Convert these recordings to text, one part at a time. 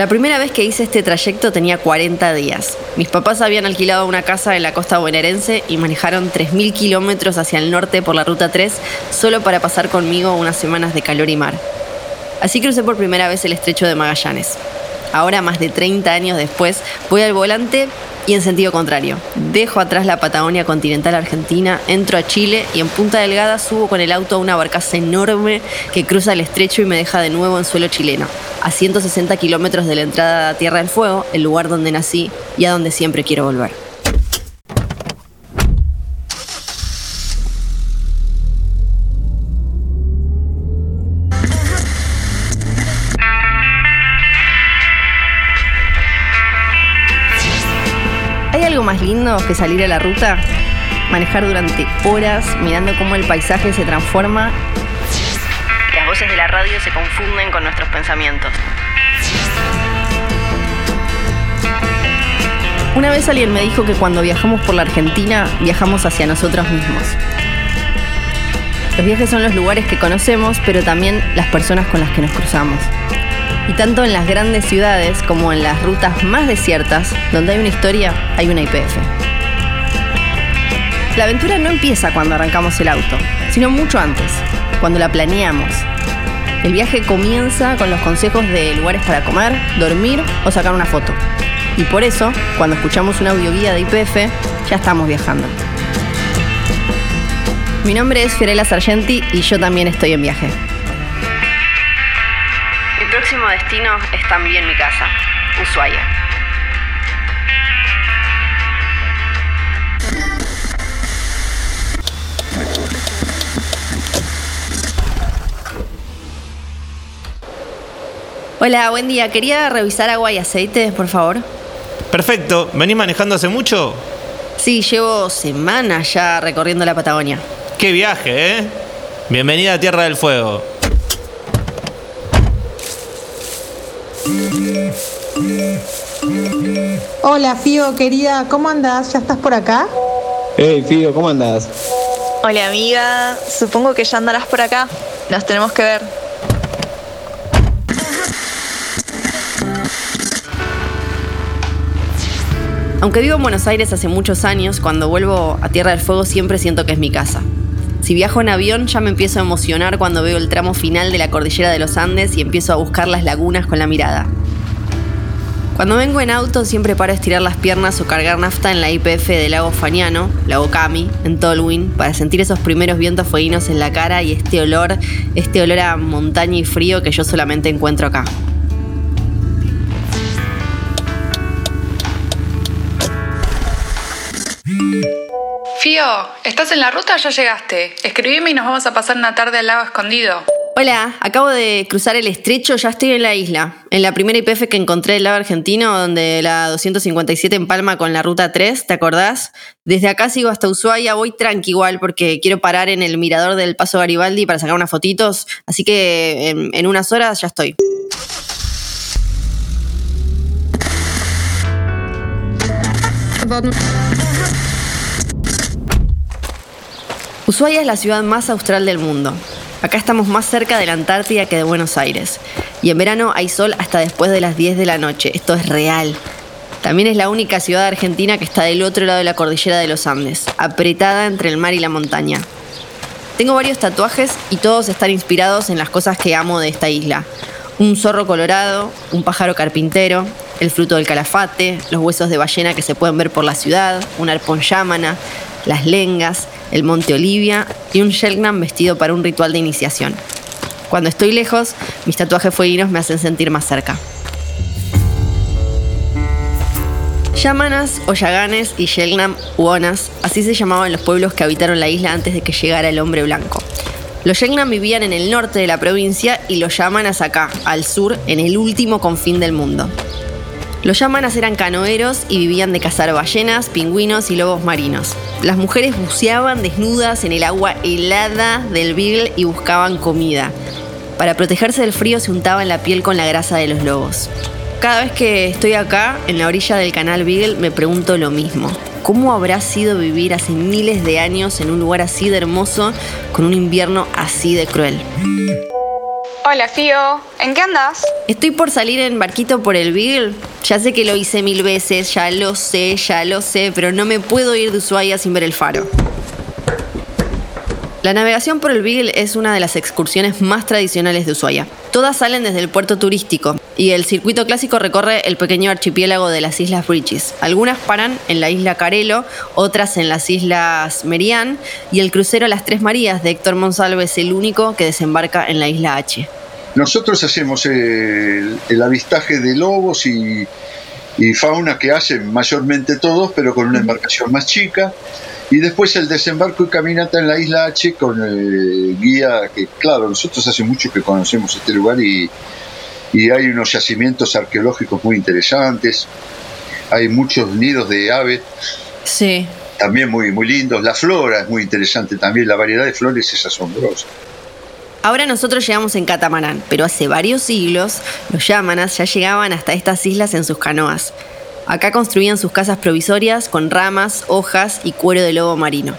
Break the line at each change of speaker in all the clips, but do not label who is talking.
La primera vez que hice este trayecto tenía 40 días. Mis papás habían alquilado una casa en la costa bonaerense y manejaron 3.000 kilómetros hacia el norte por la ruta 3 solo para pasar conmigo unas semanas de calor y mar. Así crucé por primera vez el estrecho de Magallanes. Ahora, más de 30 años después, voy al volante y en sentido contrario. Dejo atrás la Patagonia continental argentina, entro a Chile y en Punta Delgada subo con el auto a una barcaza enorme que cruza el estrecho y me deja de nuevo en suelo chileno, a 160 kilómetros de la entrada a Tierra del Fuego, el lugar donde nací y a donde siempre quiero volver. Que salir a la ruta? Manejar durante horas mirando cómo el paisaje se transforma. Las voces de la radio se confunden con nuestros pensamientos. Una vez alguien me dijo que cuando viajamos por la Argentina, viajamos hacia nosotros mismos. Los viajes son los lugares que conocemos, pero también las personas con las que nos cruzamos. Y tanto en las grandes ciudades como en las rutas más desiertas, donde hay una historia, hay una IPF. La aventura no empieza cuando arrancamos el auto, sino mucho antes, cuando la planeamos. El viaje comienza con los consejos de lugares para comer, dormir o sacar una foto. Y por eso, cuando escuchamos una audioguía de IPF, ya estamos viajando. Mi nombre es Fiorella Sargenti y yo también estoy en viaje próximo destino es también mi casa, Ushuaia. Hola, buen día. Quería revisar agua y aceite, por favor.
Perfecto. ¿Venís manejando hace mucho?
Sí, llevo semanas ya recorriendo la Patagonia.
¡Qué viaje, eh! Bienvenida a Tierra del Fuego.
Hola, Fío, querida, ¿cómo andás? ¿Ya estás por acá?
Hey, Fío, ¿cómo andás?
Hola, amiga. Supongo que ya andarás por acá. Nos tenemos que ver.
Aunque vivo en Buenos Aires hace muchos años, cuando vuelvo a Tierra del Fuego siempre siento que es mi casa. Si viajo en avión ya me empiezo a emocionar cuando veo el tramo final de la cordillera de los Andes y empiezo a buscar las lagunas con la mirada. Cuando vengo en auto siempre paro a estirar las piernas o cargar nafta en la IPF del lago Faniano, lago Cami, en Tolwyn, para sentir esos primeros vientos fueguinos en la cara y este olor, este olor a montaña y frío que yo solamente encuentro acá.
Fío, ¿estás en la ruta o ya llegaste? Escribime y nos vamos a pasar una tarde al lago escondido.
Hola, acabo de cruzar el estrecho, ya estoy en la isla. En la primera IPF que encontré el lado argentino, donde la 257 empalma con la ruta 3, ¿te acordás? Desde acá sigo hasta Ushuaia, voy tranqui igual porque quiero parar en el mirador del Paso Garibaldi para sacar unas fotitos, así que en, en unas horas ya estoy. Ushuaia es la ciudad más austral del mundo. Acá estamos más cerca de la Antártida que de Buenos Aires. Y en verano hay sol hasta después de las 10 de la noche. Esto es real. También es la única ciudad argentina que está del otro lado de la cordillera de los Andes, apretada entre el mar y la montaña. Tengo varios tatuajes y todos están inspirados en las cosas que amo de esta isla. Un zorro colorado, un pájaro carpintero, el fruto del calafate, los huesos de ballena que se pueden ver por la ciudad, un arpón llámana, las lengas, el monte Olivia y un Shelgnam vestido para un ritual de iniciación. Cuando estoy lejos, mis tatuajes fueguinos me hacen sentir más cerca. Yamanas o Yaganes y Shelgnam Uonas, así se llamaban los pueblos que habitaron la isla antes de que llegara el hombre blanco. Los Shelgnam vivían en el norte de la provincia y los Yamanas acá, al sur, en el último confín del mundo. Los yamanas eran canoeros y vivían de cazar ballenas, pingüinos y lobos marinos. Las mujeres buceaban desnudas en el agua helada del Beagle y buscaban comida. Para protegerse del frío se untaban la piel con la grasa de los lobos. Cada vez que estoy acá, en la orilla del canal Beagle, me pregunto lo mismo. ¿Cómo habrá sido vivir hace miles de años en un lugar así de hermoso, con un invierno así de cruel?
Hola, Fío. ¿En qué andas?
Estoy por salir en barquito por el Beagle. Ya sé que lo hice mil veces, ya lo sé, ya lo sé, pero no me puedo ir de Ushuaia sin ver el faro. La navegación por el Beagle es una de las excursiones más tradicionales de Ushuaia. Todas salen desde el puerto turístico y el circuito clásico recorre el pequeño archipiélago de las Islas Bridges. Algunas paran en la isla Carelo, otras en las Islas Merian y el crucero Las Tres Marías de Héctor Monsalve es el único que desembarca en la isla H.
Nosotros hacemos el, el avistaje de lobos y, y fauna que hacen mayormente todos, pero con una embarcación más chica. Y después el desembarco y caminata en la isla H con el guía que, claro, nosotros hace mucho que conocemos este lugar y, y hay unos yacimientos arqueológicos muy interesantes. Hay muchos nidos de aves.
Sí.
También muy, muy lindos. La flora es muy interesante también. La variedad de flores es asombrosa.
Ahora nosotros llegamos en catamarán, pero hace varios siglos los yámanas ya llegaban hasta estas islas en sus canoas. Acá construían sus casas provisorias con ramas, hojas y cuero de lobo marino.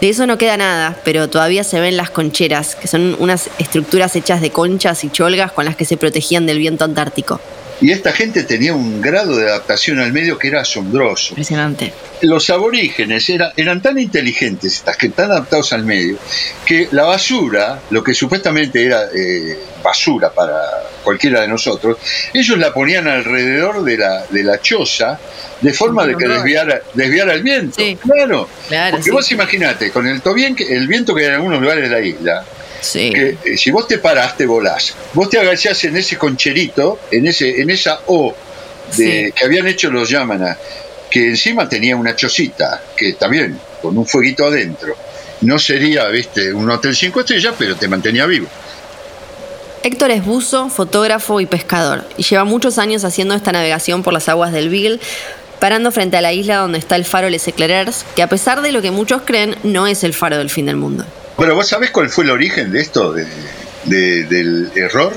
De eso no queda nada, pero todavía se ven las concheras, que son unas estructuras hechas de conchas y cholgas con las que se protegían del viento antártico.
Y esta gente tenía un grado de adaptación al medio que era asombroso.
Impresionante.
Los aborígenes era- eran tan inteligentes, estas que tan adaptados al medio, que la basura, lo que supuestamente era eh, basura para cualquiera de nosotros, ellos la ponían alrededor de la, de la choza de forma de que desviara, desviara el viento.
Sí.
Claro.
Claro,
Porque
sí.
vos imaginate, con el, el viento que hay en algunos lugares de la isla,
Sí.
que eh, si vos te parás, te volás. Vos te agachás en ese concherito, en ese, en esa O de,
Sí.
que habían hecho los Yámanas, que encima tenía una chocita, que también, con un fueguito adentro. No sería, viste, un hotel cinco estrellas, pero te mantenía vivo.
Héctor es buzo, fotógrafo y pescador, y lleva muchos años haciendo esta navegación por las aguas del Beagle, parando frente a la isla donde está el faro Les Eclaireurs, que a pesar de lo que muchos creen, no es el faro del fin del mundo.
Pero vos sabés cuál fue el origen de esto, de- de- del error.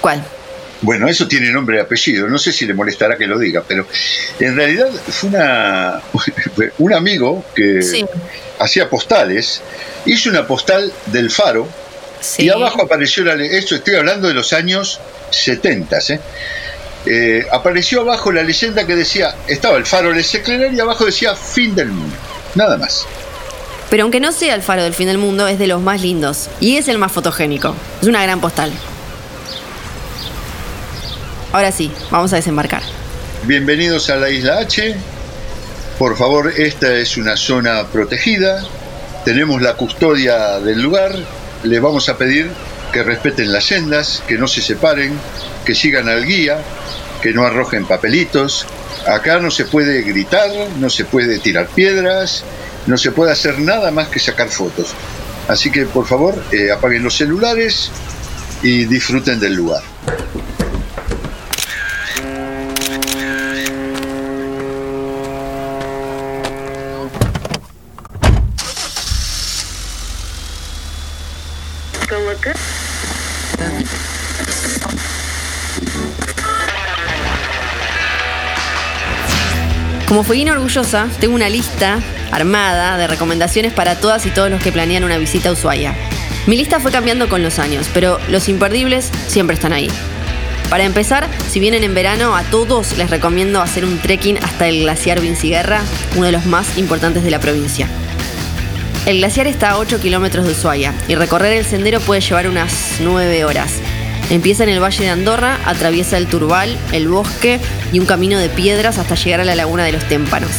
¿Cuál?
Bueno, eso tiene nombre y apellido, no sé si le molestará que lo diga, pero en realidad fue una, un amigo que
Sí.
hacía postales, hizo una postal del faro
Sí.
y abajo apareció la esto estoy hablando de los años 70, ¿eh? Eh, apareció abajo la leyenda que decía, estaba el faro de Seclerer y abajo decía fin del mundo, nada más.
Pero aunque no sea el faro del fin del mundo, es de los más lindos y es el más fotogénico. Es una gran postal. Ahora sí, vamos a desembarcar.
Bienvenidos a la isla H. Por favor, esta es una zona protegida. Tenemos la custodia del lugar. Le vamos a pedir que respeten las sendas, que no se separen, que sigan al guía, que no arrojen papelitos. Acá no se puede gritar, no se puede tirar piedras, no se puede hacer nada más que sacar fotos. Así que por favor, eh, apaguen los celulares y disfruten del lugar.
Como fueguina orgullosa, tengo una lista armada de recomendaciones para todas y todos los que planean una visita a Ushuaia. Mi lista fue cambiando con los años, pero los imperdibles siempre están ahí. Para empezar, si vienen en verano, a todos les recomiendo hacer un trekking hasta el glaciar Vinciguerra, uno de los más importantes de la provincia. El glaciar está a 8 kilómetros de Ushuaia y recorrer el sendero puede llevar unas 9 horas. Empieza en el Valle de Andorra, atraviesa el Turbal, el bosque y un camino de piedras hasta llegar a la laguna de los Témpanos.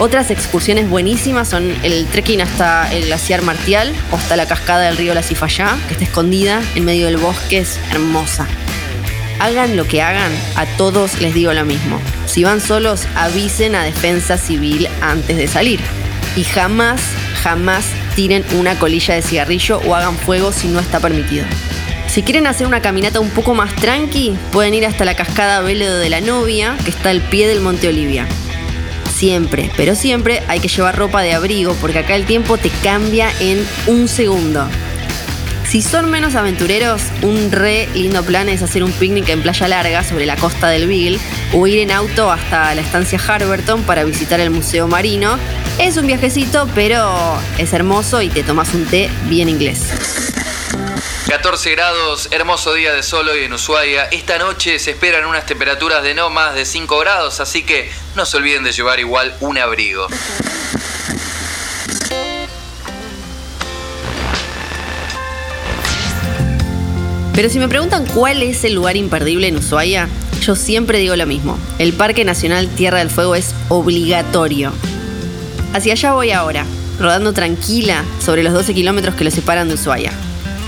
Otras excursiones buenísimas son el trekking hasta el glaciar Martial o hasta la cascada del río La Cifayá, que está escondida en medio del bosque, es hermosa. Hagan lo que hagan, a todos les digo lo mismo. Si van solos, avisen a Defensa Civil antes de salir. Y jamás, jamás tiren una colilla de cigarrillo o hagan fuego si no está permitido. Si quieren hacer una caminata un poco más tranqui, pueden ir hasta la cascada Véledo de la Novia, que está al pie del Monte Olivia. Siempre, pero siempre hay que llevar ropa de abrigo porque acá el tiempo te cambia en un segundo. Si son menos aventureros, un re lindo plan es hacer un picnic en Playa Larga sobre la costa del Beagle o ir en auto hasta la estancia Harberton para visitar el Museo Marino. Es un viajecito, pero es hermoso y te tomas un té bien inglés.
14 grados, hermoso día de sol hoy en Ushuaia. Esta noche se esperan unas temperaturas de no más de 5 grados, así que no se olviden de llevar igual un abrigo.
Pero si me preguntan cuál es el lugar imperdible en Ushuaia, yo siempre digo lo mismo. El Parque Nacional Tierra del Fuego es obligatorio. Hacia allá voy ahora, rodando tranquila sobre los 12 kilómetros que lo separan de Ushuaia.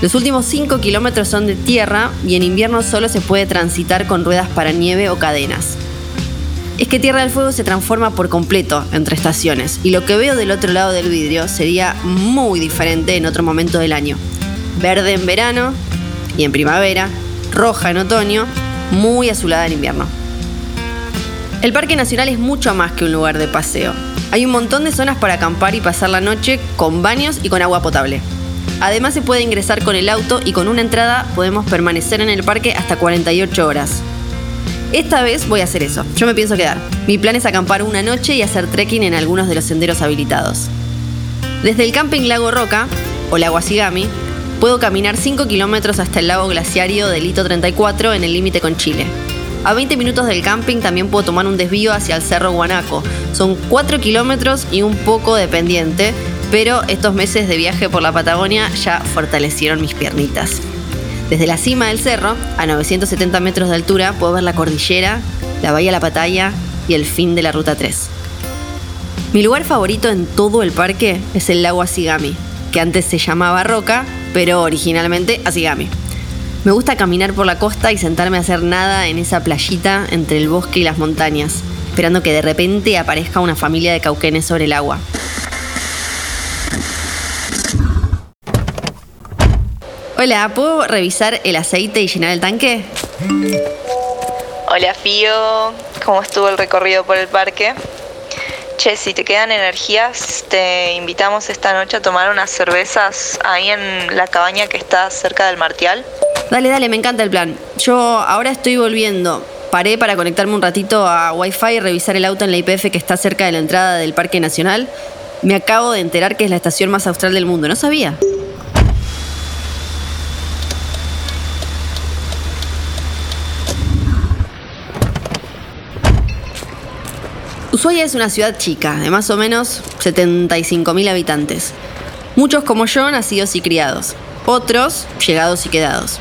Los últimos 5 kilómetros son de tierra y en invierno solo se puede transitar con ruedas para nieve o cadenas. Es que Tierra del Fuego se transforma por completo entre estaciones y lo que veo del otro lado del vidrio sería muy diferente en otro momento del año. Verde en verano y en primavera, roja en otoño, muy azulada en invierno. El Parque Nacional es mucho más que un lugar de paseo. Hay un montón de zonas para acampar y pasar la noche con baños y con agua potable. Además se puede ingresar con el auto y con una entrada podemos permanecer en el parque hasta 48 horas. Esta vez voy a hacer eso. Yo me pienso quedar. Mi plan es acampar una noche y hacer trekking en algunos de los senderos habilitados. Desde el camping Lago Roca, o Lago Asigami, puedo caminar 5 kilómetros hasta el lago glaciario del Hito 34 en el límite con Chile. A 20 minutos del camping también puedo tomar un desvío hacia el Cerro Guanaco. Son 4 kilómetros y un poco de pendiente, pero estos meses de viaje por la Patagonia ya fortalecieron mis piernitas. Desde la cima del cerro, a 970 metros de altura, puedo ver la cordillera, la Bahía La Pataya y el fin de la Ruta 3. Mi lugar favorito en todo el parque es el lago Asigami, que antes se llamaba Roca, pero originalmente Asigami. Me gusta caminar por la costa y sentarme a hacer nada en esa playita entre el bosque y las montañas, esperando que de repente aparezca una familia de cauquenes sobre el agua. Hola, ¿puedo revisar el aceite y llenar el tanque?
Hola Fío, ¿cómo estuvo el recorrido por el parque? Che, si te quedan energías, te invitamos esta noche a tomar unas cervezas ahí en la cabaña que está cerca del Martial.
Dale, dale, me encanta el plan. Yo ahora estoy volviendo. Paré para conectarme un ratito a Wi-Fi y revisar el auto en la IPF que está cerca de la entrada del Parque Nacional. Me acabo de enterar que es la estación más austral del mundo, no sabía. Ushuaia es una ciudad chica, de más o menos 75.000 habitantes. Muchos como yo, nacidos y criados. Otros, llegados y quedados.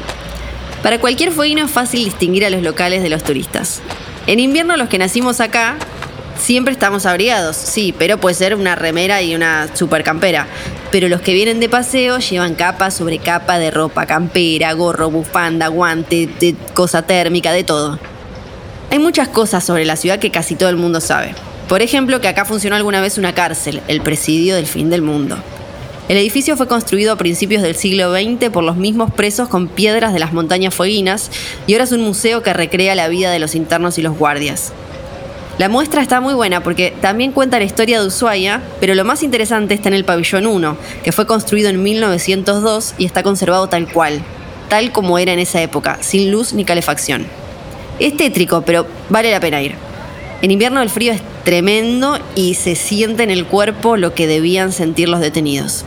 Para cualquier fueguino es fácil distinguir a los locales de los turistas. En invierno los que nacimos acá siempre estamos abrigados, sí, pero puede ser una remera y una super campera. Pero los que vienen de paseo llevan capa sobre capa de ropa, campera, gorro, bufanda, guante, de cosa térmica, de todo. Hay muchas cosas sobre la ciudad que casi todo el mundo sabe. Por ejemplo, que acá funcionó alguna vez una cárcel, el presidio del fin del mundo. El edificio fue construido a principios del siglo XX por los mismos presos con piedras de las montañas fueguinas y ahora es un museo que recrea la vida de los internos y los guardias. La muestra está muy buena porque también cuenta la historia de Ushuaia, pero lo más interesante está en el pabellón 1, que fue construido en 1902 y está conservado tal cual, tal como era en esa época, sin luz ni calefacción. Es tétrico, pero vale la pena ir. En invierno el frío es tremendo y se siente en el cuerpo lo que debían sentir los detenidos.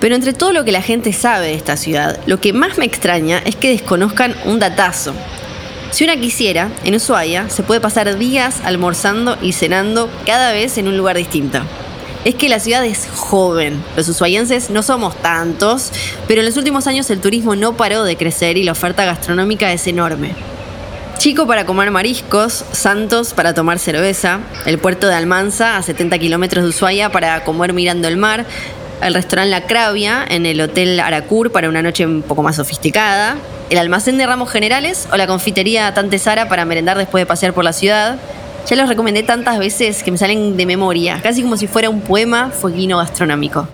Pero entre todo lo que la gente sabe de esta ciudad, lo que más me extraña es que desconozcan un datazo. Si una quisiera, en Ushuaia se puede pasar días almorzando y cenando cada vez en un lugar distinto. Es que la ciudad es joven, los ushuaienses no somos tantos, pero en los últimos años el turismo no paró de crecer y la oferta gastronómica es enorme. Chico para comer mariscos, Santos para tomar cerveza, el puerto de Almanza a 70 kilómetros de Ushuaia para comer mirando el mar, el restaurante La Cravia en el Hotel Aracur para una noche un poco más sofisticada, el almacén de ramos generales o la confitería Tante Sara para merendar después de pasear por la ciudad. Ya los recomendé tantas veces que me salen de memoria, casi como si fuera un poema fueguino gastronómico.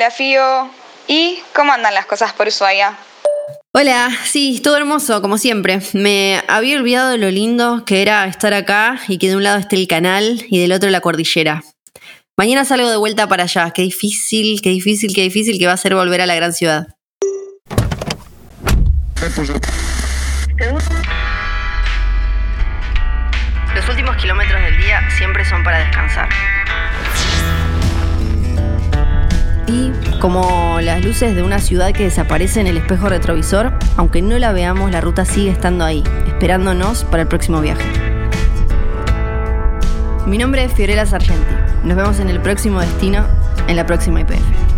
Hola, Fío. ¿Y cómo andan las cosas por Ushuaia?
Hola, sí, todo hermoso, como siempre. Me había olvidado de lo lindo que era estar acá y que de un lado esté el canal y del otro la cordillera. Mañana salgo de vuelta para allá. Qué difícil, qué difícil, qué difícil que va a ser volver a la gran ciudad. Los últimos kilómetros del día siempre son para descansar. Como las luces de una ciudad que desaparece en el espejo retrovisor, aunque no la veamos, la ruta sigue estando ahí, esperándonos para el próximo viaje. Mi nombre es Fiorella Sargenti. Nos vemos en el próximo destino, en la próxima IPF.